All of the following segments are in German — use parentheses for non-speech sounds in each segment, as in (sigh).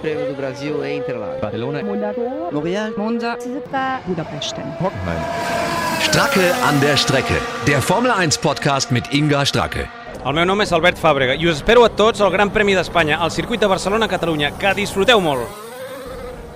Prêmio do Brasil em Interlagos. Barcelona, Monaco, Montreal, Monza, Budapest. Hockenheim. Stracke an der Strecke. Der Formel 1 Podcast mit Inga Stracke. El meu nom és Albert Fàbrega i us espero a tots al Gran Premi d'Espanya, al circuit de Barcelona-Catalunya. Que disfruteu molt!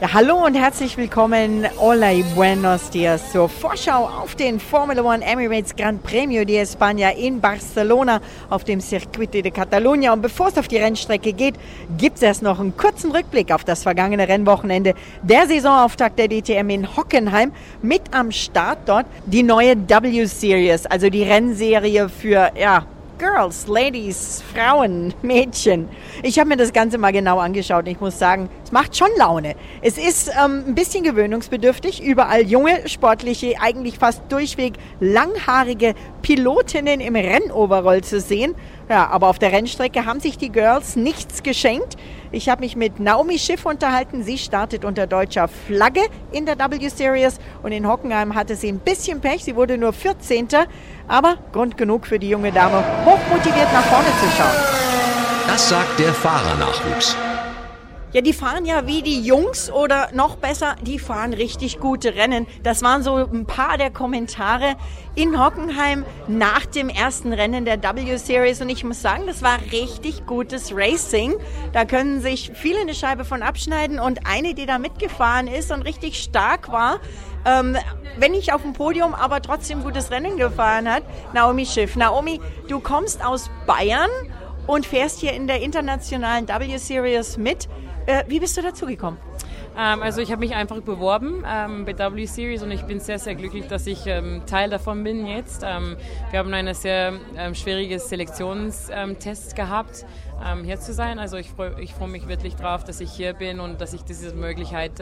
Ja, hallo und herzlich willkommen. Hola y buenos dias zur Vorschau auf den Formula One Emirates Gran Premio de España in Barcelona auf dem Circuito de Catalunya. Und bevor es auf die Rennstrecke geht, gibt es erst noch einen kurzen Rückblick auf das vergangene Rennwochenende. Der Saisonauftakt der DTM in Hockenheim mit am Start dort die neue W-Series, also die Rennserie für, ja, Girls, Ladies, Frauen, Mädchen. Ich habe mir das Ganze mal genau angeschaut und ich muss sagen, es macht schon Laune. Es ist ähm, ein bisschen gewöhnungsbedürftig, überall junge, sportliche, eigentlich fast durchweg langhaarige Pilotinnen im Rennoverroll zu sehen. Ja, aber auf der Rennstrecke haben sich die Girls nichts geschenkt. Ich habe mich mit Naomi Schiff unterhalten. Sie startet unter deutscher Flagge in der W-Series und in Hockenheim hatte sie ein bisschen Pech. Sie wurde nur 14. Aber Grund genug für die junge Dame, hochmotiviert nach vorne zu schauen. Das sagt der Fahrernachwuchs. Ja, die fahren ja wie die Jungs oder noch besser, die fahren richtig gute Rennen. Das waren so ein paar der Kommentare in Hockenheim nach dem ersten Rennen der W-Series und ich muss sagen, das war richtig gutes Racing. Da können sich viele eine Scheibe von abschneiden und eine, die da mitgefahren ist und richtig stark war, ähm, wenn nicht auf dem Podium, aber trotzdem gutes Rennen gefahren hat, Naomi Schiff. Naomi, du kommst aus Bayern und fährst hier in der internationalen W-Series mit. Äh, wie bist du dazu gekommen? Ähm, also ich habe mich einfach beworben ähm, bei W Series und ich bin sehr, sehr glücklich, dass ich ähm, Teil davon bin jetzt. Ähm, wir haben eine sehr ähm, schwierige Selektionstest gehabt, ähm, hier zu sein. Also ich freue ich freu mich wirklich drauf, dass ich hier bin und dass ich diese Möglichkeit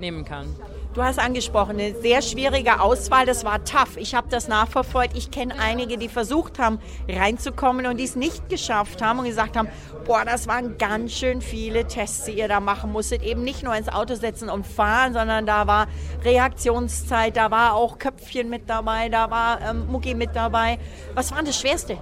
nehmen kann. Du hast angesprochen, eine sehr schwierige Auswahl, das war tough. Ich habe das nachverfolgt. Ich kenne einige, die versucht haben, reinzukommen und die es nicht geschafft haben und gesagt haben, boah, das waren ganz schön viele Tests, die ihr da machen musstet. Eben nicht nur ins Auto setzen und fahren, sondern da war Reaktionszeit, da war auch Köpfchen mit dabei, da war ähm, Mucki mit dabei. Was war das Schwerste?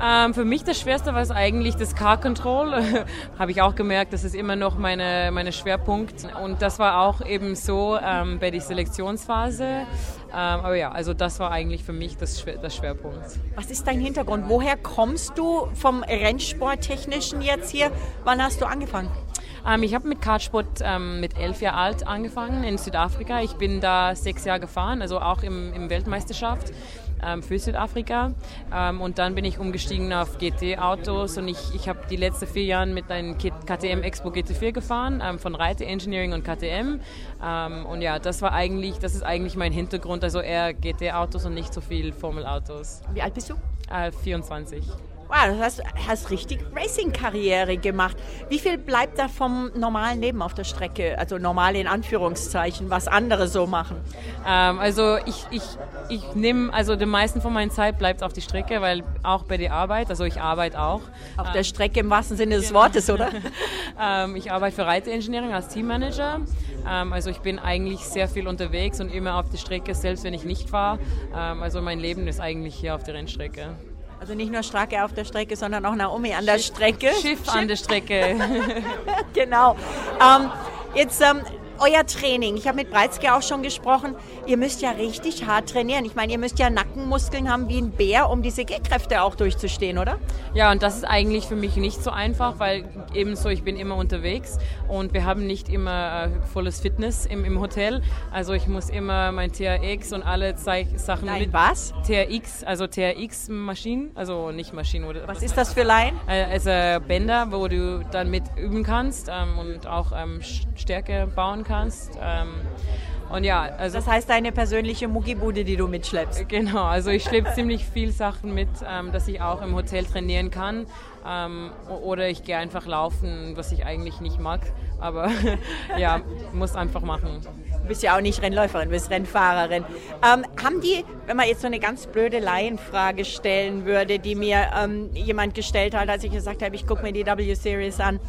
Ähm, für mich das Schwerste war es eigentlich das Car Control. (laughs) Habe ich auch gemerkt, das ist immer noch meine, meine Schwerpunkt. Und das war auch eben so ähm, bei der Selektionsphase. Ähm, aber ja, also das war eigentlich für mich das, das Schwerpunkt. Was ist dein Hintergrund? Woher kommst du vom Rennsporttechnischen jetzt hier? Wann hast du angefangen? Ähm, ich habe mit Kartsport ähm, mit elf Jahren alt angefangen in Südafrika. Ich bin da sechs Jahre gefahren, also auch im, im Weltmeisterschaft ähm, für Südafrika. Ähm, und dann bin ich umgestiegen auf GT-Autos und ich, ich habe die letzten vier Jahre mit einem KTM Expo GT4 gefahren, ähm, von Reite Engineering und KTM. Ähm, und ja, das war eigentlich, das ist eigentlich mein Hintergrund, also eher GT-Autos und nicht so viel Formel-Autos. Wie alt bist du? Äh, 24. Wow, du hast, hast richtig Racing-Karriere gemacht. Wie viel bleibt da vom normalen Leben auf der Strecke? Also normal in Anführungszeichen, was andere so machen? Ähm, also ich, ich, ich nehme, also die meisten von meiner Zeit bleibt auf die Strecke, weil auch bei der Arbeit, also ich arbeite auch. Auf ähm, der Strecke im wahrsten Sinne des genau. Wortes, oder? (laughs) ähm, ich arbeite für Reiteengineering als Teammanager. Ähm, also ich bin eigentlich sehr viel unterwegs und immer auf der Strecke, selbst wenn ich nicht fahre. Ähm, also mein Leben ist eigentlich hier auf der Rennstrecke. Also nicht nur Stracke auf der Strecke, sondern auch Naomi an der Strecke. Schiff, Schiff. an der Strecke. (laughs) genau. Ähm, jetzt ähm, euer Training. Ich habe mit Breizke auch schon gesprochen. Ihr müsst ja richtig hart trainieren. Ich meine, ihr müsst ja Nackenmuskeln haben wie ein Bär, um diese Gehkräfte auch durchzustehen, oder? Ja, und das ist eigentlich für mich nicht so einfach, weil ebenso ich bin immer unterwegs und wir haben nicht immer äh, volles Fitness im, im Hotel. Also ich muss immer mein TRX und alle Zeig Sachen Nein, mit. was? TRX, also TRX-Maschinen, also nicht Maschinen. Oder, was, was ist das für Laien? Äh, also Bänder, wo du dann mit üben kannst ähm, und auch ähm, Stärke bauen kannst. Ähm, und ja, also das heißt deine persönliche Muckibude, die du mitschleppst. Genau, also ich schleppe ziemlich viel Sachen mit, ähm, dass ich auch im Hotel trainieren kann. Ähm, oder ich gehe einfach laufen, was ich eigentlich nicht mag. Aber (laughs) ja, muss einfach machen. Du bist ja auch nicht Rennläuferin, du bist Rennfahrerin. Ähm, haben die, wenn man jetzt so eine ganz blöde Laienfrage stellen würde, die mir ähm, jemand gestellt hat, als ich gesagt habe, ich gucke mir die W-Series an,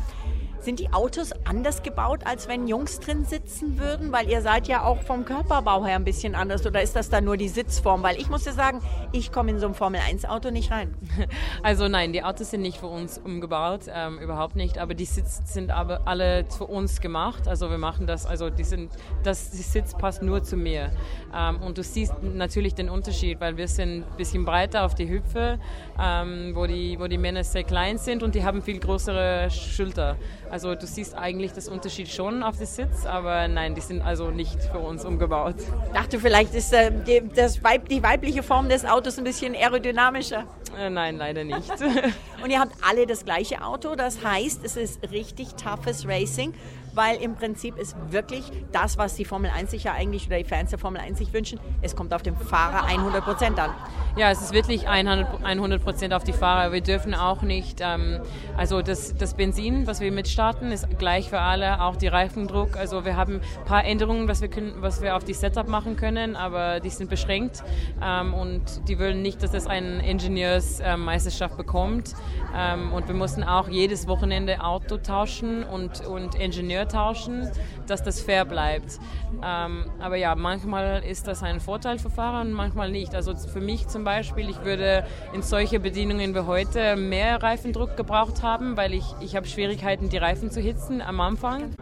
Sind die Autos anders gebaut, als wenn Jungs drin sitzen würden? Weil ihr seid ja auch vom Körperbau her ein bisschen anders. Oder ist das dann nur die Sitzform? Weil ich muss ja sagen, ich komme in so ein Formel-1-Auto nicht rein. (laughs) Also nein, die Autos sind nicht für uns umgebaut, ähm, überhaupt nicht. Aber die Sitze sind aber alle für uns gemacht. Also wir machen das, also die sind, das die Sitz passt nur zu mir. Ähm, und du siehst natürlich den Unterschied, weil wir sind ein bisschen breiter auf die Hüpfe, ähm, wo, die, wo die Männer sehr klein sind und die haben viel größere Schulter. Also du siehst eigentlich das Unterschied schon auf den Sitz, aber nein, die sind also nicht für uns umgebaut. Ich dachte, vielleicht ist äh, die, das Weib, die weibliche Form des Autos ein bisschen aerodynamischer. Äh, nein, leider nicht. (laughs) Und ihr habt alle das gleiche Auto, das heißt, es ist richtig toughes Racing weil im Prinzip ist wirklich das, was die Formel 1 sich ja eigentlich oder die Fans der Formel 1 sich wünschen, es kommt auf den Fahrer 100 Prozent an. Ja, es ist wirklich 100 Prozent auf die Fahrer. Wir dürfen auch nicht, ähm, also das, das Benzin, was wir mitstarten, ist gleich für alle, auch die Reifendruck. Also wir haben ein paar Änderungen, was wir, können, was wir auf die Setup machen können, aber die sind beschränkt ähm, und die wollen nicht, dass es eine Ingenieursmeisterschaft bekommt. Ähm, und wir mussten auch jedes Wochenende Auto tauschen und, und Ingenieur tauschen, dass das fair bleibt. Ähm, aber ja, manchmal ist das ein Vorteil für Fahrer und manchmal nicht. Also für mich zum Beispiel, ich würde in solche Bedienungen wie heute mehr Reifendruck gebraucht haben, weil ich, ich habe Schwierigkeiten, die Reifen zu hitzen am Anfang.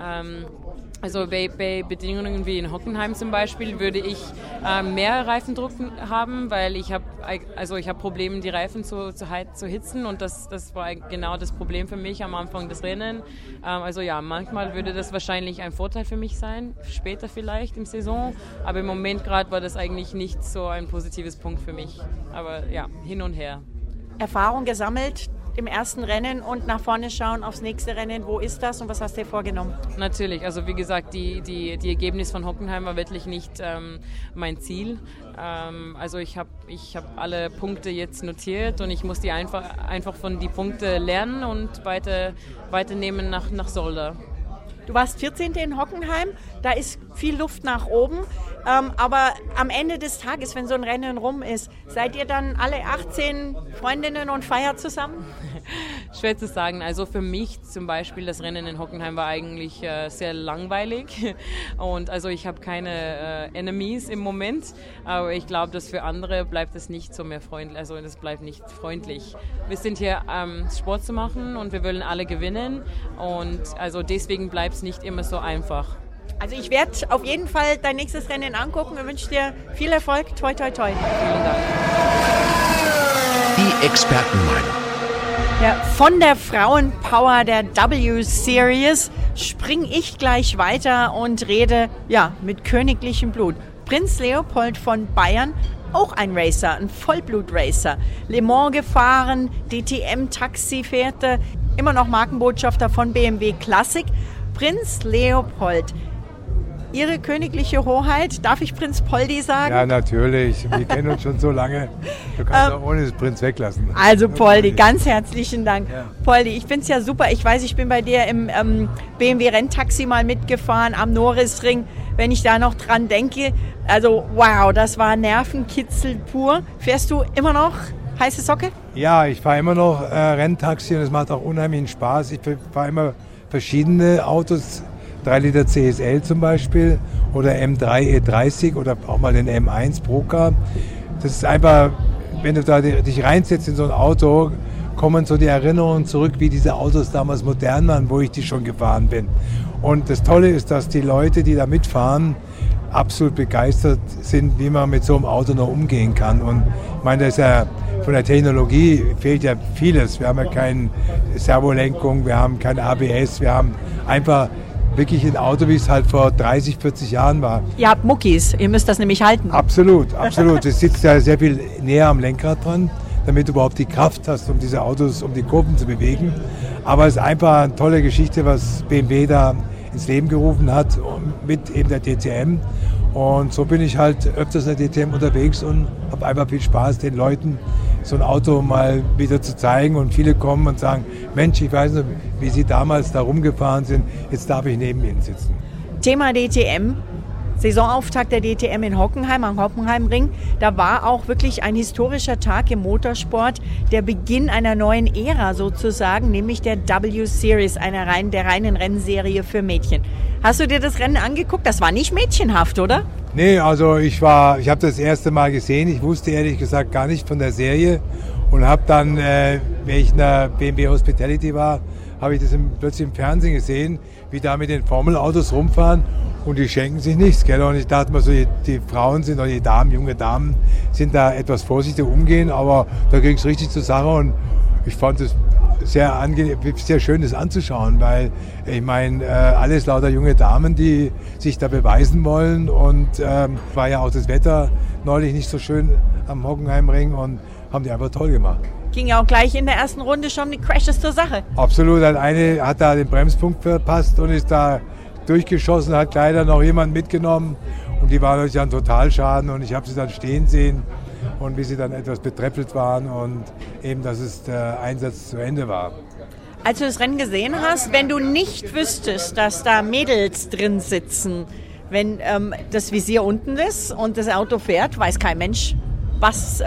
Ähm, also bei, bei, Bedingungen wie in Hockenheim zum Beispiel würde ich äh, mehr Reifendruck haben, weil ich habe also ich habe Probleme, die Reifen zu, zu, zu hitzen und das, das war genau das Problem für mich am Anfang des Rennen. Ähm, also ja, manchmal würde das wahrscheinlich ein Vorteil für mich sein, später vielleicht im Saison, aber im Moment gerade war das eigentlich nicht so ein positives Punkt für mich. Aber ja, hin und her. Erfahrung gesammelt, im ersten Rennen und nach vorne schauen aufs nächste Rennen. Wo ist das und was hast du dir vorgenommen? Natürlich, also wie gesagt, die, die, die Ergebnis von Hockenheim war wirklich nicht ähm, mein Ziel. Ähm, also ich habe ich hab alle Punkte jetzt notiert und ich muss die einfach, einfach von die Punkte lernen und weiter, weiternehmen nach, nach Solda. Du warst 14. in Hockenheim, da ist viel Luft nach oben. Ähm, aber am Ende des Tages, wenn so ein Rennen rum ist, seid ihr dann alle 18 Freundinnen und feiert zusammen? Schwer zu sagen. Also für mich zum Beispiel, das Rennen in Hockenheim war eigentlich äh, sehr langweilig. (laughs) Und also ich habe keine äh, Enemies im Moment. Aber ich glaube, dass für andere bleibt es nicht so mehr freundlich. Also es bleibt nicht freundlich. Wir sind hier, ähm, Sport zu machen und wir wollen alle gewinnen. Und also deswegen bleibt es nicht immer so einfach. Also ich werde auf jeden Fall dein nächstes Rennen angucken und wünsche dir viel Erfolg. Toi, toi, toi. Vielen Dank. Die Expertenmeinung. Ja, von der Frauenpower der W-Series springe ich gleich weiter und rede ja, mit königlichem Blut. Prinz Leopold von Bayern, auch ein Racer, ein Vollblut-Racer. Le Mans gefahren, DTM-Taxi fährte, immer noch Markenbotschafter von BMW Classic. Prinz Leopold, Ihre königliche Hoheit, darf ich Prinz Poldi sagen? Ja, natürlich. Wir kennen uns schon so lange. Du kannst ähm, auch ohne Prinz weglassen. Also Poldi, ganz herzlichen Dank. Ja. Poldi, ich finde es ja super. Ich weiß, ich bin bei dir im ähm, BMW-Renntaxi mal mitgefahren am Norrisring. Wenn ich da noch dran denke, also wow, das war Nervenkitzel pur. Fährst du immer noch heiße Socke? Ja, ich fahre immer noch äh, Renntaxi und es macht auch unheimlichen Spaß. Ich fahre immer verschiedene Autos 3 Liter CSL zum Beispiel oder M3 E30 oder auch mal den M1 Procar. Das ist einfach, wenn du da dich reinsetzt in so ein Auto, kommen so die Erinnerungen zurück, wie diese Autos damals modern waren, wo ich die schon gefahren bin. Und das Tolle ist, dass die Leute, die da mitfahren, absolut begeistert sind, wie man mit so einem Auto noch umgehen kann. Und ich meine, das ist ja von der Technologie fehlt ja vieles. Wir haben ja keine Servolenkung, wir haben kein ABS, wir haben einfach wirklich ein Auto, wie es halt vor 30, 40 Jahren war. Ihr habt Muckis, ihr müsst das nämlich halten. Absolut, (laughs) absolut. es sitzt ja sehr viel näher am Lenkrad dran, damit du überhaupt die Kraft hast, um diese Autos, um die Kurven zu bewegen. Aber es ist einfach eine tolle Geschichte, was BMW da ins Leben gerufen hat mit eben der DTM. Und so bin ich halt öfters in der DTM unterwegs und habe einfach viel Spaß, den Leuten so ein Auto mal wieder zu zeigen. Und viele kommen und sagen, Mensch, ich weiß nicht, wie Sie damals da rumgefahren sind, jetzt darf ich neben Ihnen sitzen. Thema DTM. Saisonauftakt der DTM in Hockenheim am Hockenheimring. Da war auch wirklich ein historischer Tag im Motorsport, der Beginn einer neuen Ära sozusagen, nämlich der W Series, einer rein, der reinen Rennserie für Mädchen. Hast du dir das Rennen angeguckt? Das war nicht mädchenhaft, oder? Nee, also ich war, ich habe das erste Mal gesehen. Ich wusste ehrlich gesagt gar nicht von der Serie und habe dann, äh, wenn ich in der BMW Hospitality war, habe ich das im, plötzlich im Fernsehen gesehen, wie da mit den Formelautos rumfahren und die schenken sich nichts. Gell? Und ich dachte mir so, die, Frauen sind, oder die Damen, junge Damen, sind da etwas vorsichtig umgehen, aber da ging es richtig zur Sache und ich fand es sehr sehr schön, das anzuschauen, weil ich meine, äh, alles lauter junge Damen, die sich da beweisen wollen und ähm, war ja auch das Wetter neulich nicht so schön am Hockenheimring und haben die einfach toll gemacht. Ging ja auch gleich in der ersten Runde schon die Crashes zur Sache. Absolut, hat eine hat da den Bremspunkt verpasst und ist da durchgeschossen, hat leider noch jemand mitgenommen und die war natürlich ein Totalschaden und ich habe sie dann stehen sehen und wie sie dann etwas betreffelt waren und eben, dass es der Einsatz zu Ende war. Als du das Rennen gesehen hast, wenn du nicht wüsstest, dass da Mädels drin sitzen, wenn ähm, das Visier unten ist und das Auto fährt, weiß kein Mensch, was, äh,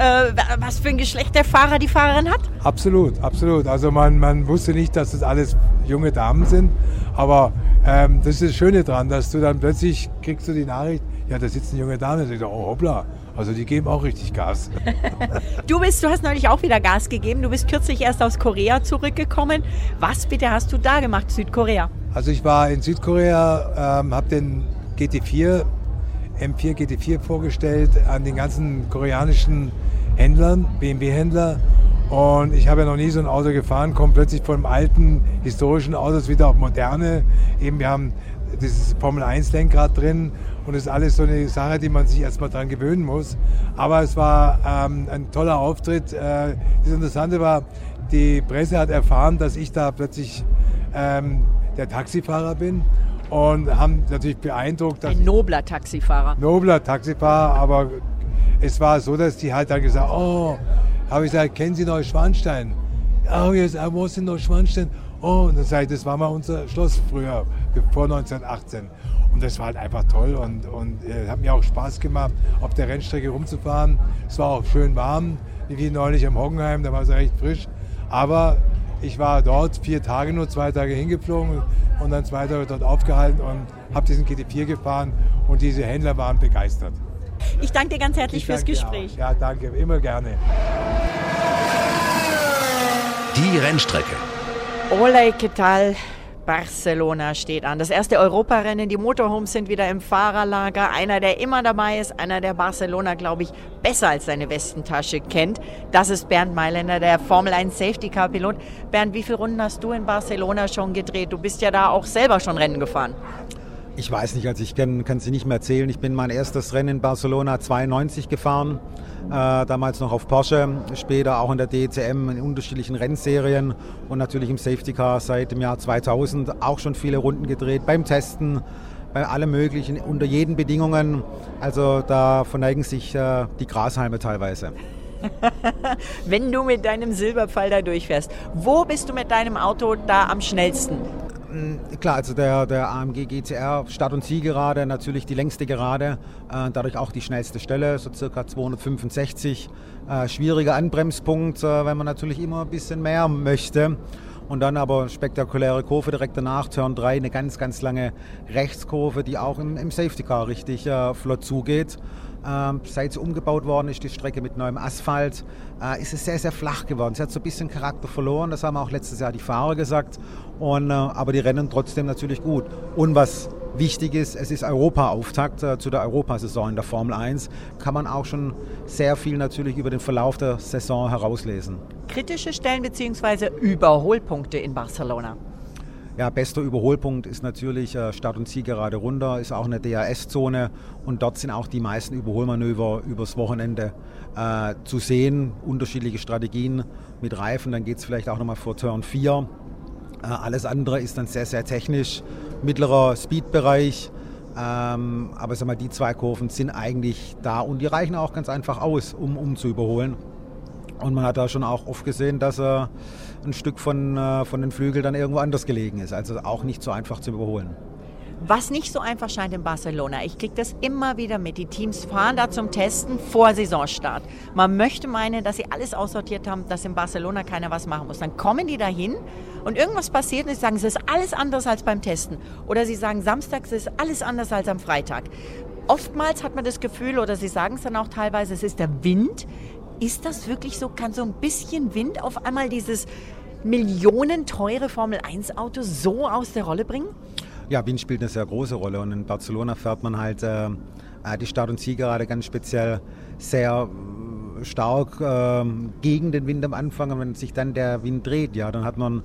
was für ein Geschlecht der Fahrer, die Fahrerin hat? Absolut, absolut. Also man, man wusste nicht, dass das alles junge Damen sind, aber ähm, das ist das Schöne dran, dass du dann plötzlich kriegst du die Nachricht, ja, da sitzt eine junge Dame, ich oh hoppla, also die geben auch richtig Gas. (laughs) du bist, du hast neulich auch wieder Gas gegeben. Du bist kürzlich erst aus Korea zurückgekommen. Was bitte hast du da gemacht, Südkorea? Also ich war in Südkorea, ähm, habe den GT4, M4 GT4 vorgestellt an den ganzen koreanischen Händlern, BMW-Händler. Und ich habe ja noch nie so ein Auto gefahren, komme plötzlich von alten historischen Autos wieder auf moderne. Eben wir haben dieses Formel 1 Lenkrad drin und das ist alles so eine Sache, die man sich erstmal dran gewöhnen muss. Aber es war ähm, ein toller Auftritt. Äh, das Interessante war, die Presse hat erfahren, dass ich da plötzlich ähm, der Taxifahrer bin und haben natürlich beeindruckt. Ein nobler Taxifahrer. Nobler Taxifahrer, aber es war so, dass die halt dann gesagt, oh, habe ich gesagt, kennen Sie Neuschwanstein? Oh, yes, I was in Neuschwanstein. Oh, und dann sage ich, das war mal unser Schloss früher, vor 1918. Und das war halt einfach toll und, und äh, hat mir auch Spaß gemacht, auf der Rennstrecke rumzufahren. Es war auch schön warm, wie neulich am Hockenheim, da war es recht frisch. Aber ich war dort vier Tage nur, zwei Tage hingeflogen und dann zwei Tage dort aufgehalten und habe diesen GT4 gefahren und diese Händler waren begeistert. Ich danke dir ganz herzlich fürs Gespräch. Ja, danke, immer gerne. Die Rennstrecke. Hola, ¿qué tal? Barcelona steht an. Das erste Europarennen. Die Motorhomes sind wieder im Fahrerlager. Einer, der immer dabei ist, einer, der Barcelona, glaube ich, besser als seine Westentasche kennt. Das ist Bernd Mailänder, der Formel 1 Safety Car Pilot. Bernd, wie viele Runden hast du in Barcelona schon gedreht? Du bist ja da auch selber schon Rennen gefahren. Ich weiß nicht, also ich kann, kann sie nicht mehr erzählen. Ich bin mein erstes Rennen in Barcelona 92 gefahren, äh, damals noch auf Porsche, später auch in der DCM in unterschiedlichen Rennserien und natürlich im Safety Car seit dem Jahr 2000 auch schon viele Runden gedreht beim Testen, bei allem Möglichen, unter jeden Bedingungen. Also da verneigen sich äh, die Grashalme teilweise. (laughs) Wenn du mit deinem Silberpfeil da durchfährst, wo bist du mit deinem Auto da am schnellsten? Mm, klar, also der, der AMG GCR Start- und Zielgerade, natürlich die längste Gerade, äh, dadurch auch die schnellste Stelle, so circa 265. Äh, schwieriger Anbremspunkt, äh, wenn man natürlich immer ein bisschen mehr möchte. Und dann aber spektakuläre Kurve direkt danach, Turn 3, eine ganz, ganz lange Rechtskurve, die auch im, im Safety Car richtig äh, flott zugeht. Ähm, seit sie umgebaut worden ist, die Strecke mit neuem Asphalt, äh, ist es sehr, sehr flach geworden. Sie hat so ein bisschen Charakter verloren, das haben auch letztes Jahr die Fahrer gesagt. Und, äh, aber die rennen trotzdem natürlich gut. Und was wichtig ist, es ist Europa-Auftakt äh, zu der Europasaison in der Formel 1. Kann man auch schon sehr viel natürlich über den Verlauf der Saison herauslesen. Kritische Stellen bzw. Überholpunkte in Barcelona. Ja, bester Überholpunkt ist natürlich äh, Start und Ziel gerade runter, ist auch eine DRS-Zone und dort sind auch die meisten Überholmanöver übers Wochenende äh, zu sehen. Unterschiedliche Strategien mit Reifen, dann geht es vielleicht auch nochmal vor Turn 4. Äh, alles andere ist dann sehr, sehr technisch, mittlerer Speedbereich. Ähm, aber sag mal, die zwei Kurven sind eigentlich da und die reichen auch ganz einfach aus, um, um zu überholen. Und man hat da schon auch oft gesehen, dass er ein Stück von, äh, von den Flügeln dann irgendwo anders gelegen ist. Also auch nicht so einfach zu überholen. Was nicht so einfach scheint in Barcelona. Ich kriege das immer wieder mit. Die Teams fahren da zum Testen vor Saisonstart. Man möchte meinen, dass sie alles aussortiert haben, dass in Barcelona keiner was machen muss. Dann kommen die dahin und irgendwas passiert und sie sagen, es ist alles anders als beim Testen. Oder sie sagen, samstags ist alles anders als am Freitag. Oftmals hat man das Gefühl, oder sie sagen es dann auch teilweise, es ist der Wind. Ist das wirklich so? Kann so ein bisschen Wind auf einmal dieses millionenteure Formel-1-Auto so aus der Rolle bringen? Ja, Wind spielt eine sehr große Rolle und in Barcelona fährt man halt äh, die Start- und Zielgerade ganz speziell sehr äh, stark äh, gegen den Wind am Anfang und wenn sich dann der Wind dreht, ja, dann hat man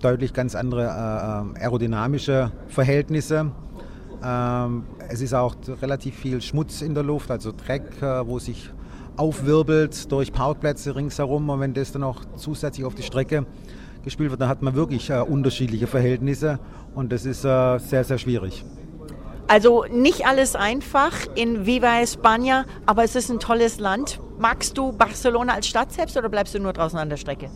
deutlich ganz andere äh, äh aerodynamische Verhältnisse. Ähm, es ist auch relativ viel Schmutz in der Luft, also Dreck, äh, wo sich aufwirbelt durch Parkplätze ringsherum und wenn das dann auch zusätzlich auf die Strecke gespielt wird, dann hat man wirklich äh, unterschiedliche Verhältnisse und das ist äh, sehr, sehr schwierig. Also nicht alles einfach in Viva España, aber es ist ein tolles Land. Magst du Barcelona als Stadt selbst oder bleibst du nur draußen an der Strecke?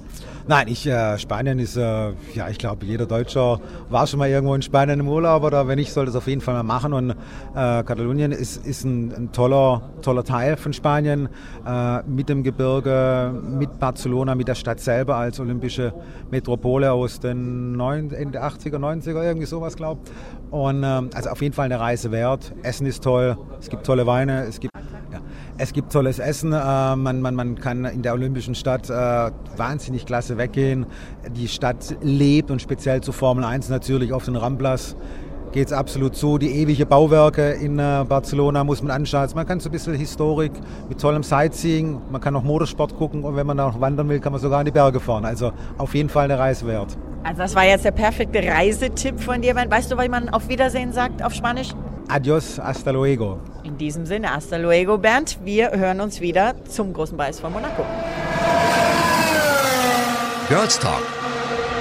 Nein, ich, äh, Spanien ist, äh, ja, ich glaube, jeder Deutscher war schon mal irgendwo in Spanien im Urlaub oder wenn nicht, soll das auf jeden Fall mal machen. Und äh, Katalonien ist, ist ein, ein, toller, toller Teil von Spanien äh, mit dem Gebirge, mit Barcelona, mit der Stadt selber als olympische Metropole aus den 9, Ende 80er, 90er, irgendwie sowas, glaube ich. Und ähm, also auf jeden Fall eine Reise wert. Essen ist toll, es gibt tolle Weine, es gibt es gibt tolles Essen, äh, man, man, man kann in der Olympischen Stadt äh, wahnsinnig klasse weggehen. Die Stadt lebt und speziell zu Formel 1 natürlich auf den Ramblas geht es absolut zu. Die ewige Bauwerke in äh, Barcelona muss man anschauen. Also man kann so ein bisschen Historik mit tollem Sightseeing, man kann auch Motorsport gucken und wenn man auch wandern will, kann man sogar in die Berge fahren. Also auf jeden Fall eine Reise wert. Also das war jetzt der perfekte Reisetipp von dir. Weißt du, wie man auf Wiedersehen sagt auf Spanisch? Adios, hasta luego. In diesem Sinne, hasta luego, Bernd. Wir hören uns wieder zum großen Preis von Monaco. Girls Talk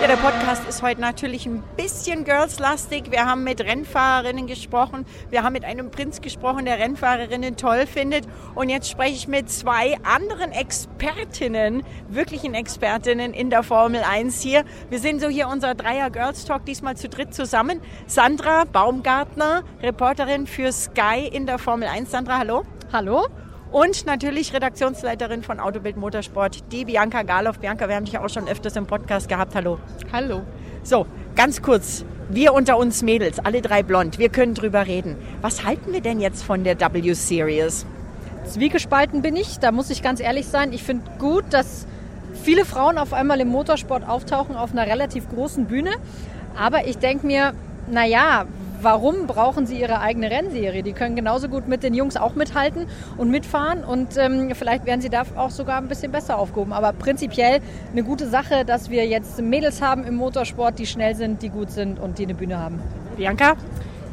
ja, der Podcast ist heute natürlich ein bisschen girls-lastig. Wir haben mit Rennfahrerinnen gesprochen. Wir haben mit einem Prinz gesprochen, der Rennfahrerinnen toll findet. Und jetzt spreche ich mit zwei anderen Expertinnen, wirklichen Expertinnen in der Formel 1 hier. Wir sind so hier unser Dreier Girls Talk, diesmal zu dritt zusammen. Sandra Baumgartner, Reporterin für Sky in der Formel 1. Sandra, hallo. Hallo. Und natürlich Redaktionsleiterin von Autobild Motorsport, die Bianca Galoff. Bianca, wir haben dich auch schon öfters im Podcast gehabt. Hallo. Hallo. So, ganz kurz. Wir unter uns Mädels, alle drei blond, wir können drüber reden. Was halten wir denn jetzt von der W-Series? Zwiegespalten bin ich, da muss ich ganz ehrlich sein. Ich finde gut, dass viele Frauen auf einmal im Motorsport auftauchen auf einer relativ großen Bühne. Aber ich denke mir, naja, warum brauchen sie ihre eigene Rennserie? Die können genauso gut mit den Jungs auch mithalten und mitfahren und ähm, vielleicht werden sie da auch sogar ein bisschen besser aufgehoben. Aber prinzipiell eine gute Sache, dass wir jetzt Mädels haben im Motorsport, die schnell sind, die gut sind und die eine Bühne haben. Bianca?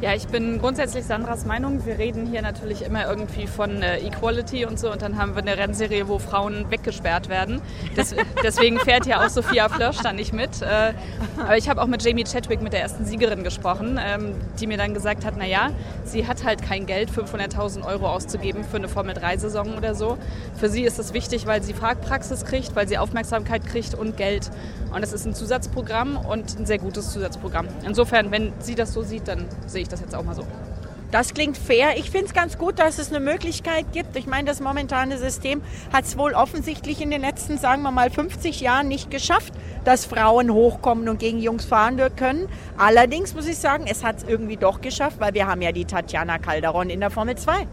Ja, ich bin grundsätzlich Sandras Meinung. Wir reden hier natürlich immer irgendwie von äh, Equality und so und dann haben wir eine Rennserie, wo Frauen weggesperrt werden. Des, (laughs) deswegen fährt ja auch Sophia Flörsch da nicht mit. Äh, aber ich habe auch mit Jamie Chadwick, mit der ersten Siegerin, gesprochen, ähm, die mir dann gesagt hat, naja, sie hat halt kein Geld, 500.000 Euro auszugeben für eine Formel-3-Saison oder so. Für sie ist es wichtig, weil sie Fahrpraxis kriegt, weil sie Aufmerksamkeit kriegt und Geld. Und es ist ein Zusatzprogramm und ein sehr gutes Zusatzprogramm. Insofern, wenn sie das so sieht, dann sehe ich das jetzt auch mal so. Das klingt fair. Ich finde es ganz gut, dass es eine Möglichkeit gibt. Ich meine, das momentane System hat es wohl offensichtlich in den letzten, sagen wir mal, 50 Jahren nicht geschafft, dass Frauen hochkommen und gegen Jungs fahren können. Allerdings muss ich sagen, es hat es irgendwie doch geschafft, weil wir haben ja die Tatjana Calderon in der Formel 2.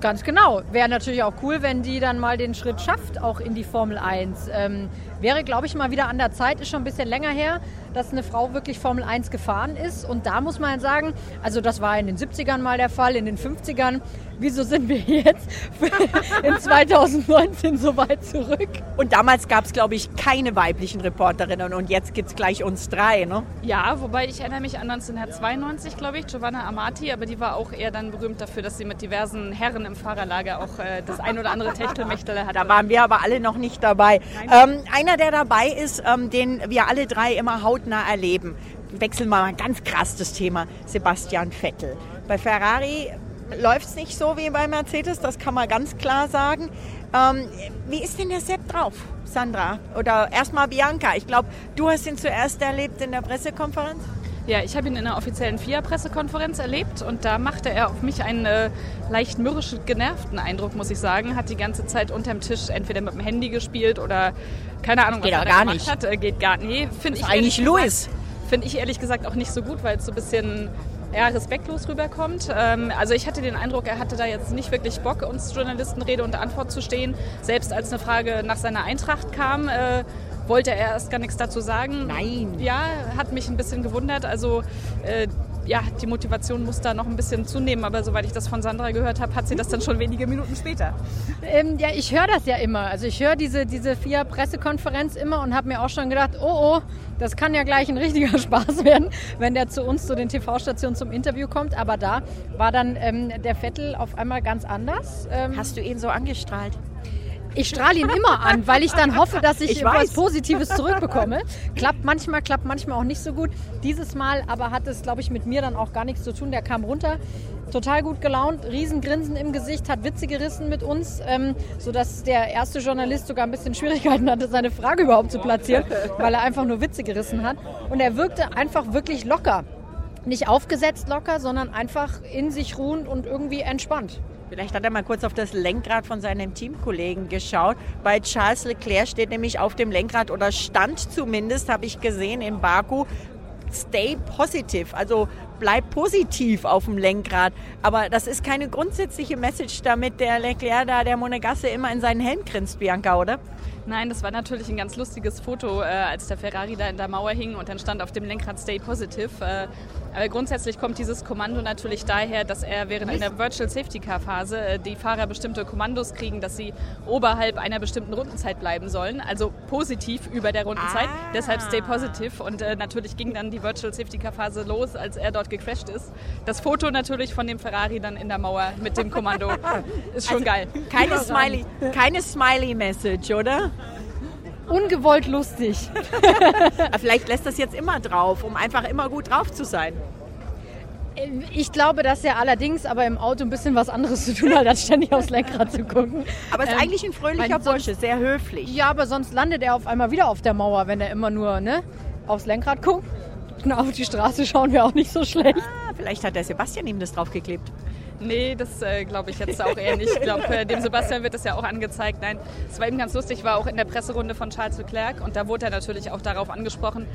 Ganz genau. Wäre natürlich auch cool, wenn die dann mal den Schritt schafft, auch in die Formel 1. Ähm, wäre, glaube ich, mal wieder an der Zeit, ist schon ein bisschen länger her, dass eine Frau wirklich Formel 1 gefahren ist. Und da muss man sagen, also das war in den 70ern mal der Fall, in den 50ern wieso sind wir jetzt (laughs) in 2019 so weit zurück? Und damals gab es, glaube ich, keine weiblichen Reporterinnen und jetzt gibt es gleich uns drei, ne? Ja, wobei ich erinnere mich an 1992, glaube ich, Giovanna Amati, aber die war auch eher dann berühmt dafür, dass sie mit diversen Herren im Fahrerlager auch äh, das ein oder andere Techtelmechtel hatte. Da waren wir aber alle noch nicht dabei. Ähm, einer, der dabei ist, ähm, den wir alle drei immer hautnah erleben, wechseln wir mal ganz krass das Thema, Sebastian Vettel. Bei Ferrari läuft es nicht so wie bei Mercedes, das kann man ganz klar sagen. Ähm, wie ist denn der Sepp drauf, Sandra? Oder erstmal Bianca. Ich glaube, du hast ihn zuerst erlebt in der Pressekonferenz. Ja, ich habe ihn in einer offiziellen FIA-Pressekonferenz erlebt und da machte er auf mich einen äh, leicht mürrisch genervten Eindruck, muss ich sagen. Hat die ganze Zeit unterm Tisch entweder mit dem Handy gespielt oder keine Ahnung, Geht was er gar gemacht nicht. hat. Äh, geht gar nicht. Finde ich eigentlich gesagt- Finde ich ehrlich gesagt auch nicht so gut, weil es so ein bisschen ja, respektlos rüberkommt. Ähm, also ich hatte den Eindruck, er hatte da jetzt nicht wirklich Bock, uns Journalisten Rede und Antwort zu stehen. Selbst als eine Frage nach seiner Eintracht kam, äh, wollte er erst gar nichts dazu sagen. Nein. Ja, hat mich ein bisschen gewundert. Also äh, ja, die Motivation muss da noch ein bisschen zunehmen. Aber soweit ich das von Sandra gehört habe, hat sie das dann schon wenige Minuten später. Ähm, ja, ich höre das ja immer. Also ich höre diese, diese FIA-Pressekonferenz immer und habe mir auch schon gedacht, oh oh, das kann ja gleich ein richtiger (laughs) Spaß werden, wenn der zu uns zu den TV-Stationen zum Interview kommt. Aber da war dann ähm, der Vettel auf einmal ganz anders. Ähm, Hast du ihn so angestrahlt? Ich strahle ihn immer an, weil ich dann hoffe, dass ich, Ich was weiß. Positives zurückbekomme. Klappt manchmal, klappt manchmal auch nicht so gut. Dieses Mal aber hat es, glaube ich, mit mir dann auch gar nichts zu tun. Der kam runter, total gut gelaunt, Riesengrinsen im Gesicht, hat Witze gerissen mit uns, ähm, sodass der erste Journalist sogar ein bisschen Schwierigkeiten hatte, seine Frage überhaupt zu platzieren, weil er einfach nur Witze gerissen hat. Und er wirkte einfach wirklich locker. Nicht aufgesetzt locker, sondern einfach in sich ruhend und irgendwie entspannt. Vielleicht hat er mal kurz auf das Lenkrad von seinem Teamkollegen geschaut. Bei Charles Leclerc steht nämlich auf dem Lenkrad oder stand zumindest, habe ich gesehen in Baku, stay positive, also bleib positiv auf dem Lenkrad. Aber das ist keine grundsätzliche Message, damit der Leclerc da, der Monegasse, immer in seinen Helm grinst, Bianca, oder? Nein, das war natürlich ein ganz lustiges Foto, äh, als der Ferrari da in der Mauer hing und dann stand auf dem Lenkrad Stay Positive. Äh, aber grundsätzlich kommt dieses Kommando natürlich daher, dass er während einer Virtual Safety Car Phase äh, die Fahrer bestimmte Kommandos kriegen, dass sie oberhalb einer bestimmten Rundenzeit bleiben sollen, also positiv über der Rundenzeit. Ah. Deshalb Stay Positive und äh, natürlich ging dann die Virtual Safety Car Phase los, als er dort gecrashed ist. Das Foto natürlich von dem Ferrari dann in der Mauer mit dem Kommando (laughs) ist schon geil. Keine Smiley, keine Smiley-Message, oder? Ungewollt lustig. (laughs) Aber vielleicht lässt das jetzt immer drauf, um einfach immer gut drauf zu sein. Ich glaube, dass er allerdings aber im Auto ein bisschen was anderes zu tun hat, als ständig aufs Lenkrad zu gucken. Aber ist Ähm, eigentlich ein fröhlicher Bursche, sehr höflich. Ja, aber sonst landet er auf einmal wieder auf der Mauer, wenn er immer nur ne, aufs Lenkrad guckt. Na, auf die Straße schauen wir auch nicht so schlecht. Ah, vielleicht hat der Sebastian ihm das draufgeklebt. Nee, das äh, glaube ich jetzt auch eher nicht. Ich glaube, äh, dem Sebastian wird das ja auch angezeigt. Nein, es war eben ganz lustig, war auch in der Presserunde von Charles Leclerc und da wurde er natürlich auch darauf angesprochen.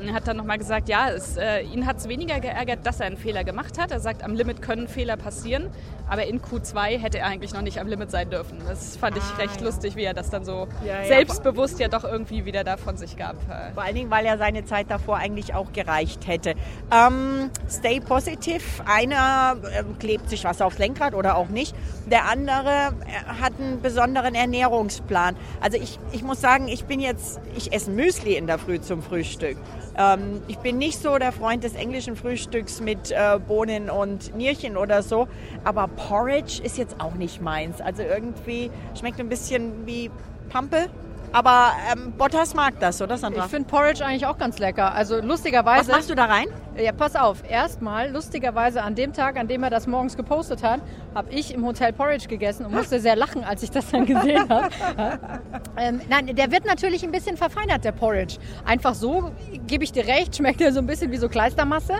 Er hat dann nochmal gesagt, ja, es, äh, ihn hat es weniger geärgert, dass er einen Fehler gemacht hat. Er sagt, am Limit können Fehler passieren, aber in Q2 hätte er eigentlich noch nicht am Limit sein dürfen. Das fand ich recht lustig, wie er das dann so Ja, ja. selbstbewusst ja doch irgendwie wieder da von sich gab. Äh, Vor allen Dingen, weil er seine Zeit davor eigentlich auch gereicht hätte. Ähm, stay positive. Einer ähm, klebt sich was aufs Lenkrad oder auch nicht. Der andere äh, hat einen besonderen Ernährungsplan. Also ich, ich muss sagen, ich bin jetzt, ich esse Müsli in der Früh zum Frühstück. Ähm, ich bin nicht so der Freund des englischen Frühstücks mit äh, Bohnen und Nierchen oder so. Aber Porridge ist jetzt auch nicht meins. Also irgendwie schmeckt ein bisschen wie Pampe. Aber ähm, Bottas mag das, oder Sandra? Ich finde Porridge eigentlich auch ganz lecker. Also Was lustigerweise. machst du da rein? Ja, pass auf. Erstmal, lustigerweise an dem Tag, an dem er das morgens gepostet hat, habe ich im Hotel Porridge gegessen und musste sehr lachen, als ich das dann gesehen habe. Ja. (laughs) Ähm, nein, der wird natürlich ein bisschen verfeinert, der Porridge. Einfach so, gebe ich dir recht, schmeckt er so ein bisschen wie so Kleistermasse.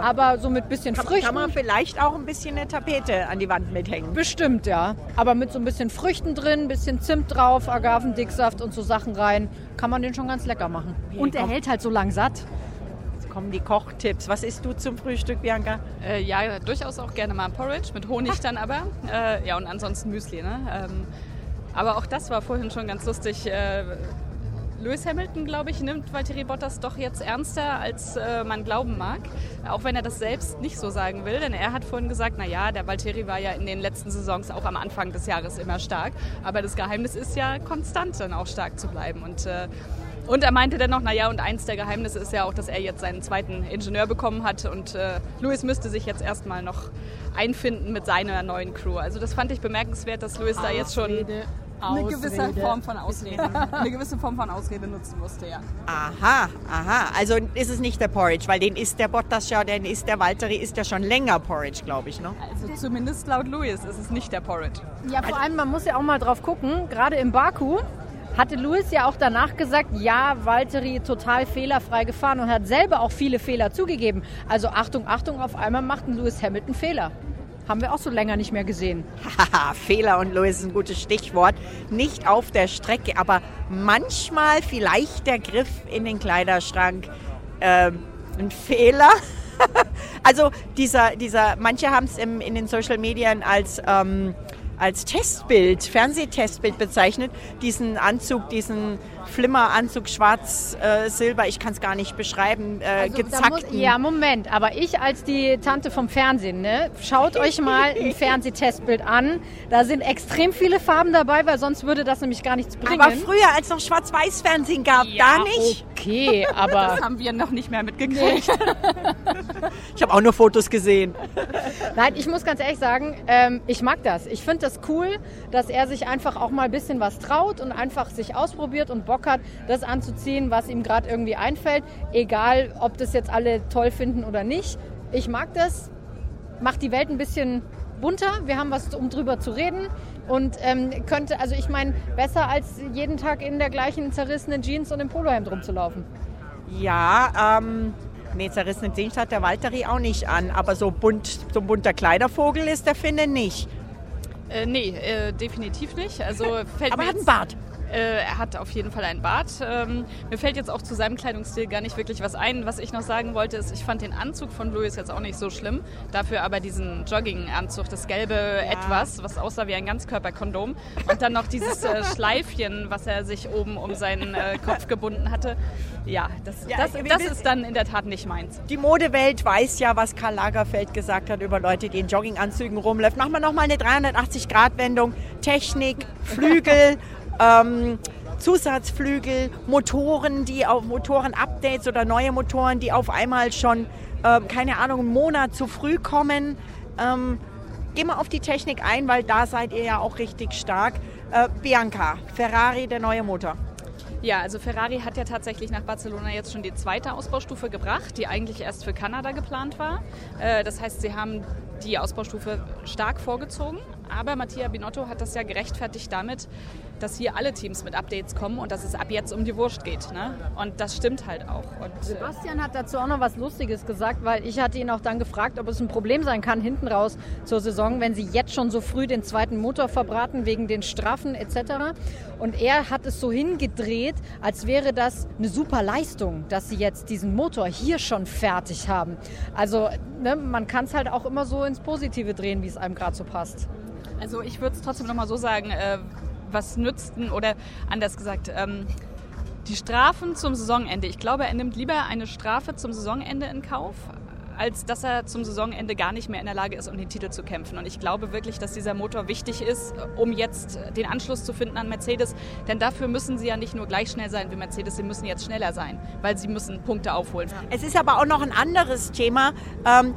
Aber so mit bisschen Kann, Früchten. kann man vielleicht auch ein bisschen eine Tapete an die Wand mithängen? Bestimmt, ja. Aber mit so ein bisschen Früchten drin, ein bisschen Zimt drauf, Agavendicksaft und so Sachen rein, kann man den schon ganz lecker machen. Und er hält halt so lang satt. Kommen die Kochtipps. Was isst du zum Frühstück, Bianca? Äh, ja, durchaus auch gerne mal Porridge, mit Honig dann aber. (laughs) Äh, ja, und ansonsten Müsli. Ne? Ähm, aber auch das war vorhin schon ganz lustig. Äh, Lewis Hamilton, glaube ich, nimmt Valtteri Bottas doch jetzt ernster, als äh, man glauben mag. Auch wenn er das selbst nicht so sagen will. Denn er hat vorhin gesagt, naja, der Valtteri war ja in den letzten Saisons auch am Anfang des Jahres immer stark. Aber das Geheimnis ist ja, konstant dann auch stark zu bleiben. Und äh, und er meinte dann noch, naja, und eins der Geheimnisse ist ja auch, dass er jetzt seinen zweiten Ingenieur bekommen hat und äh, Louis müsste sich jetzt erstmal noch einfinden mit seiner neuen Crew. Also das fand ich bemerkenswert, dass Louis da jetzt schon eine gewisse Ausrede. Form von Ausrede, (laughs) eine gewisse Form von Ausrede nutzen musste, ja. Aha, aha. Also ist es nicht der Porridge, weil den isst der Bottas ja, den isst der Valtteri, isst ja schon länger Porridge, glaube ich, ne? Also zumindest laut Louis ist es nicht der Porridge. Ja, vor allem, man muss ja auch mal drauf gucken, gerade in Baku hatte Lewis ja auch danach gesagt, ja, Valtteri total fehlerfrei gefahren und hat selber auch viele Fehler zugegeben. Also Achtung, Achtung, auf einmal macht ein Lewis Hamilton Fehler. Haben wir auch so länger nicht mehr gesehen. Haha, (laughs) Fehler und Lewis ist ein gutes Stichwort. Nicht auf der Strecke, aber manchmal vielleicht der Griff in den Kleiderschrank. Ähm, ein Fehler. (laughs) also dieser, dieser, manche haben es in den Social Medien als ähm, als Testbild, Fernsehtestbild bezeichnet, diesen Anzug, diesen Flimmeranzug schwarz-silber, äh, ich kann es gar nicht beschreiben, äh, also, gezackten. ja, Moment, aber ich als die Tante vom Fernsehen, ne, schaut euch mal ein (laughs) Fernsehtestbild an. Da sind extrem viele Farben dabei, weil sonst würde das nämlich gar nichts bringen. Aber früher, als noch Schwarz-Weiß-Fernsehen gab, ja, da nicht. Okay, aber... Das haben wir noch nicht mehr mitgekriegt. (laughs) ich habe auch nur Fotos gesehen. Nein, ich muss ganz ehrlich sagen, ähm, ich mag das. Ich finde das cool, dass er sich einfach auch mal ein bisschen was traut und einfach sich ausprobiert und Bock Bock hat, das anzuziehen, was ihm gerade irgendwie einfällt. Egal, ob das jetzt alle toll finden oder nicht. Ich mag das. Macht die Welt ein bisschen bunter. Wir haben was, um drüber zu reden. Und ähm, könnte, also ich meine, besser als jeden Tag in der gleichen zerrissenen Jeans und im Polohemd rumzulaufen. Ja, ähm, nee, zerrissene Jeans hat der Walteri auch nicht an. Aber so bunt, so ein bunter Kleidervogel ist der Finne nicht. Äh, nee, äh, definitiv nicht. Also (laughs) fällt Aber er hat einen Bart. Äh, er hat auf jeden Fall einen Bart. Ähm, mir fällt jetzt auch zu seinem Kleidungsstil gar nicht wirklich was ein. Was ich noch sagen wollte, ist, ich fand den Anzug von Louis jetzt auch nicht so schlimm. Dafür aber diesen Jogginganzug, das gelbe ja. Etwas, was aussah wie ein Ganzkörperkondom. Und dann noch dieses äh, (laughs) Schleifchen, was er sich oben um seinen äh, Kopf gebunden hatte. Ja, das, ja, das, das ist dann in der Tat nicht meins. Die Modewelt weiß ja, was Karl Lagerfeld gesagt hat über Leute, die in Jogginganzügen rumlaufen. Machen wir nochmal eine 380-Grad-Wendung. Technik, Flügel (laughs) ähm, Zusatzflügel, Motoren, die auf Motoren-Updates oder neue Motoren, die auf einmal schon, ähm, keine Ahnung, einen Monat zu früh kommen. Ähm, geh mal auf die Technik ein, weil da seid ihr ja auch richtig stark. Äh, Bianca, Ferrari, der neue Motor. Ja, also Ferrari hat ja tatsächlich nach Barcelona jetzt schon die zweite Ausbaustufe gebracht, die eigentlich erst für Kanada geplant war. Äh, das heißt, sie haben die Ausbaustufe stark vorgezogen. Aber Mattia Binotto hat das ja gerechtfertigt damit, dass hier alle Teams mit Updates kommen und dass es ab jetzt um die Wurst geht. Ne? Und das stimmt halt auch. Und, äh, Sebastian hat dazu auch noch was Lustiges gesagt, weil ich hatte ihn auch dann gefragt, ob es ein Problem sein kann hinten raus zur Saison, wenn sie jetzt schon so früh den zweiten Motor verbraten wegen den Strafen etc. Und er hat es so hingedreht, als wäre das eine super Leistung, dass sie jetzt diesen Motor hier schon fertig haben. Also ne, man kann es halt auch immer so ins Positive drehen, wie es einem gerade so passt. Also ich würde es trotzdem nochmal so sagen, äh, was nützten oder anders gesagt, ähm, die Strafen zum Saisonende. Ich glaube, er nimmt lieber eine Strafe zum Saisonende in Kauf, als dass er zum Saisonende gar nicht mehr in der Lage ist, um den Titel zu kämpfen. Und ich glaube wirklich, dass dieser Motor wichtig ist, um jetzt den Anschluss zu finden an Mercedes. Denn dafür müssen sie ja nicht nur gleich schnell sein wie Mercedes, sie müssen jetzt schneller sein, weil sie müssen Punkte aufholen. Es ist aber auch noch ein anderes Thema. Ähm,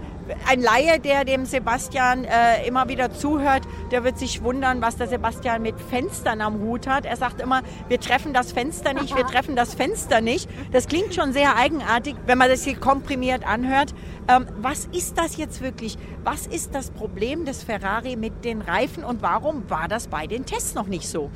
ein Laie, der dem Sebastian äh, immer wieder zuhört, der wird sich wundern, was der Sebastian mit Fenstern am Hut hat. Er sagt immer, wir treffen das Fenster nicht, wir (laughs) treffen das Fenster nicht. Das klingt schon sehr eigenartig, wenn man das hier komprimiert anhört. Ähm, was ist das jetzt wirklich? Was ist das Problem des Ferrari mit den Reifen und warum war das bei den Tests noch nicht so?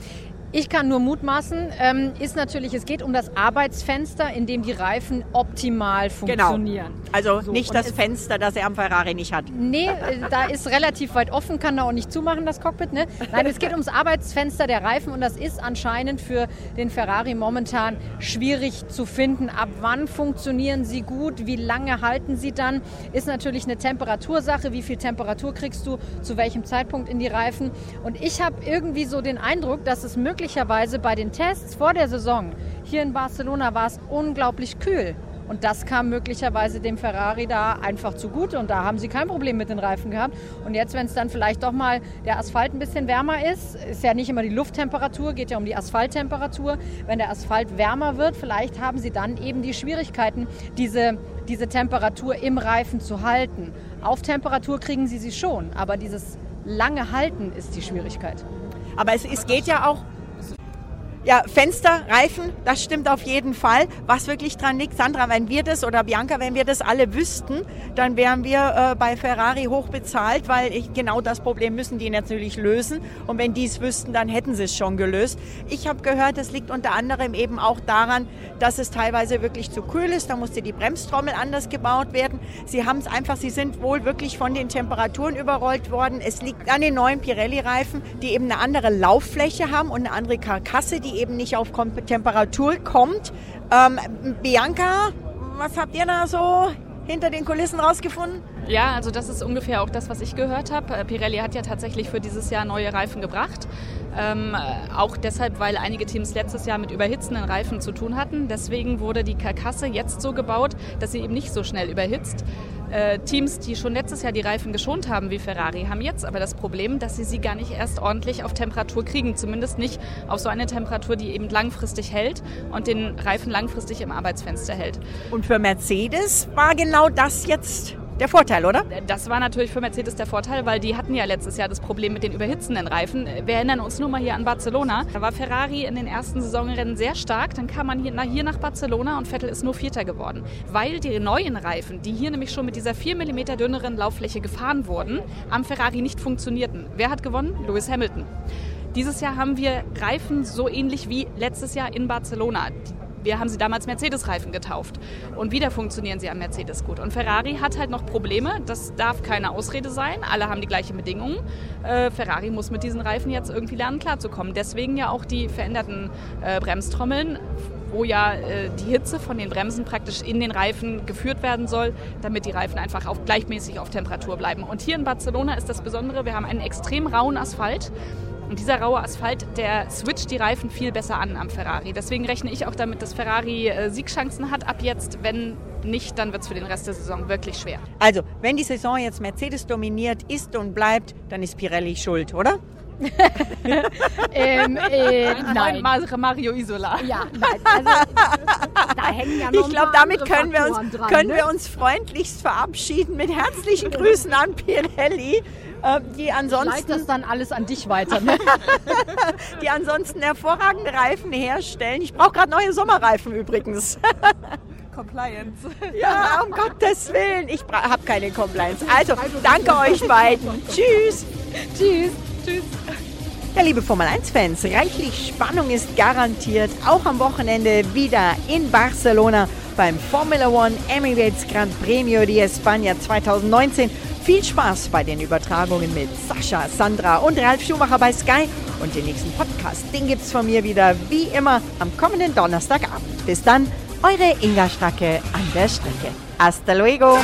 Ich kann nur mutmaßen, ähm, ist natürlich, es geht um das Arbeitsfenster, in dem die Reifen optimal genau. funktionieren. Genau. Also so, nicht das Fenster, das er am Ferrari nicht hat. Nee, äh, da ist relativ weit offen, kann da auch nicht zumachen, das Cockpit. Ne? Nein, es geht ums Arbeitsfenster der Reifen und das ist anscheinend für den Ferrari momentan schwierig zu finden. Ab wann funktionieren sie gut, wie lange halten sie dann, ist natürlich eine Temperatursache. Wie viel Temperatur kriegst du zu welchem Zeitpunkt in die Reifen? Und ich habe irgendwie so den Eindruck, dass es möglich möglicherweise bei den Tests vor der Saison hier in Barcelona war es unglaublich kühl. Und das kam möglicherweise dem Ferrari da einfach zugute und da haben sie kein Problem mit den Reifen gehabt. Und jetzt, wenn es dann vielleicht doch mal der Asphalt ein bisschen wärmer ist, ist ja nicht immer die Lufttemperatur, geht ja um die Asphalttemperatur. Wenn der Asphalt wärmer wird, vielleicht haben sie dann eben die Schwierigkeiten, diese, diese Temperatur im Reifen zu halten. Auf Temperatur kriegen sie sie schon, aber dieses lange Halten ist die Schwierigkeit. Aber es, es geht ja auch Ja, Fenster, Reifen, das stimmt auf jeden Fall. Was wirklich dran liegt, Sandra, wenn wir das oder Bianca, wenn wir das alle wüssten, dann wären wir äh, bei Ferrari hoch bezahlt, weil ich, genau das Problem müssen die natürlich lösen. Und wenn die es wüssten, dann hätten sie es schon gelöst. Ich habe gehört, das liegt unter anderem eben auch daran, dass es teilweise wirklich zu kühl ist. Da musste die Bremstrommel anders gebaut werden. Sie haben es einfach, sie sind wohl wirklich von den Temperaturen überrollt worden. Es liegt an den neuen Pirelli-Reifen, die eben eine andere Lauffläche haben und eine andere Karkasse, die eben nicht auf Temperatur kommt. Ähm, Bianca, was habt ihr da so hinter den Kulissen rausgefunden? Ja, also das ist ungefähr auch das, was ich gehört habe. Äh, Pirelli hat ja tatsächlich für dieses Jahr neue Reifen gebracht. Ähm, auch deshalb, weil einige Teams letztes Jahr mit überhitzenden Reifen zu tun hatten. Deswegen wurde die Karkasse jetzt so gebaut, dass sie eben nicht so schnell überhitzt. Äh, Teams, die schon letztes Jahr die Reifen geschont haben, wie Ferrari, haben jetzt aber das Problem, dass sie sie gar nicht erst ordentlich auf Temperatur kriegen. Zumindest nicht auf so eine Temperatur, die eben langfristig hält und den Reifen langfristig im Arbeitsfenster hält. Und für Mercedes war genau das jetzt der Vorteil, oder? Das war natürlich für Mercedes der Vorteil, weil die hatten ja letztes Jahr das Problem mit den überhitzenden Reifen. Wir erinnern uns nur mal hier an Barcelona. Da war Ferrari in den ersten Saisonrennen sehr stark. Dann kam man hier, nach Barcelona und Vettel ist nur Vierter geworden. Weil die neuen Reifen, die hier nämlich schon mit dieser 4 mm dünneren Lauffläche gefahren wurden, am Ferrari nicht funktionierten. Wer hat gewonnen? Lewis Hamilton. Dieses Jahr haben wir Reifen so ähnlich wie letztes Jahr in Barcelona. Wir haben sie damals Mercedes-Reifen getauft. Und wieder funktionieren sie am Mercedes gut. Und Ferrari hat halt noch Probleme. Das darf keine Ausrede sein. Alle haben die gleichen Bedingungen. Äh, Ferrari muss mit diesen Reifen jetzt irgendwie lernen, klarzukommen. Deswegen ja auch die veränderten äh, Bremstrommeln wo ja äh, die Hitze von den Bremsen praktisch in den Reifen geführt werden soll, damit die Reifen einfach auch gleichmäßig auf Temperatur bleiben. Und hier in Barcelona ist das Besondere, wir haben einen extrem rauen Asphalt. Und dieser raue Asphalt, der switcht die Reifen viel besser an am Ferrari. Deswegen rechne ich auch damit, dass Ferrari äh, Siegchancen hat ab jetzt. Wenn nicht, dann wird es für den Rest der Saison wirklich schwer. Also, wenn die Saison jetzt Mercedes dominiert ist und bleibt, dann ist Pirelli schuld, oder? (laughs) ähm, äh, nein. Mario Isola. Ja, nein. Also, da hängen ja noch Ich glaube, damit können, wir uns, dran, können ne? wir uns freundlichst verabschieden mit herzlichen Grüßen an Pirelli. Äh, die ansonsten. Das dann alles an dich weiter. Ne? (laughs) die ansonsten hervorragende Reifen herstellen. Ich brauche gerade neue Sommerreifen übrigens. (laughs) Compliance. Ja, um (laughs) Gottes Willen. Ich habe keine Compliance. Also, danke euch beiden. Tschüss. Tschüss. Tschüss. Ja, liebe Formel 1-Fans, reichlich Spannung ist garantiert. Auch am Wochenende wieder in Barcelona beim Formula One Emirates Grand Premio de España 2019. Viel Spaß bei den Übertragungen mit Sascha, Sandra und Ralf Schumacher bei Sky. Und den nächsten Podcast, den gibt es von mir wieder wie immer am kommenden Donnerstagabend. Bis dann, eure Inga Stracke an der Strecke. Hasta luego!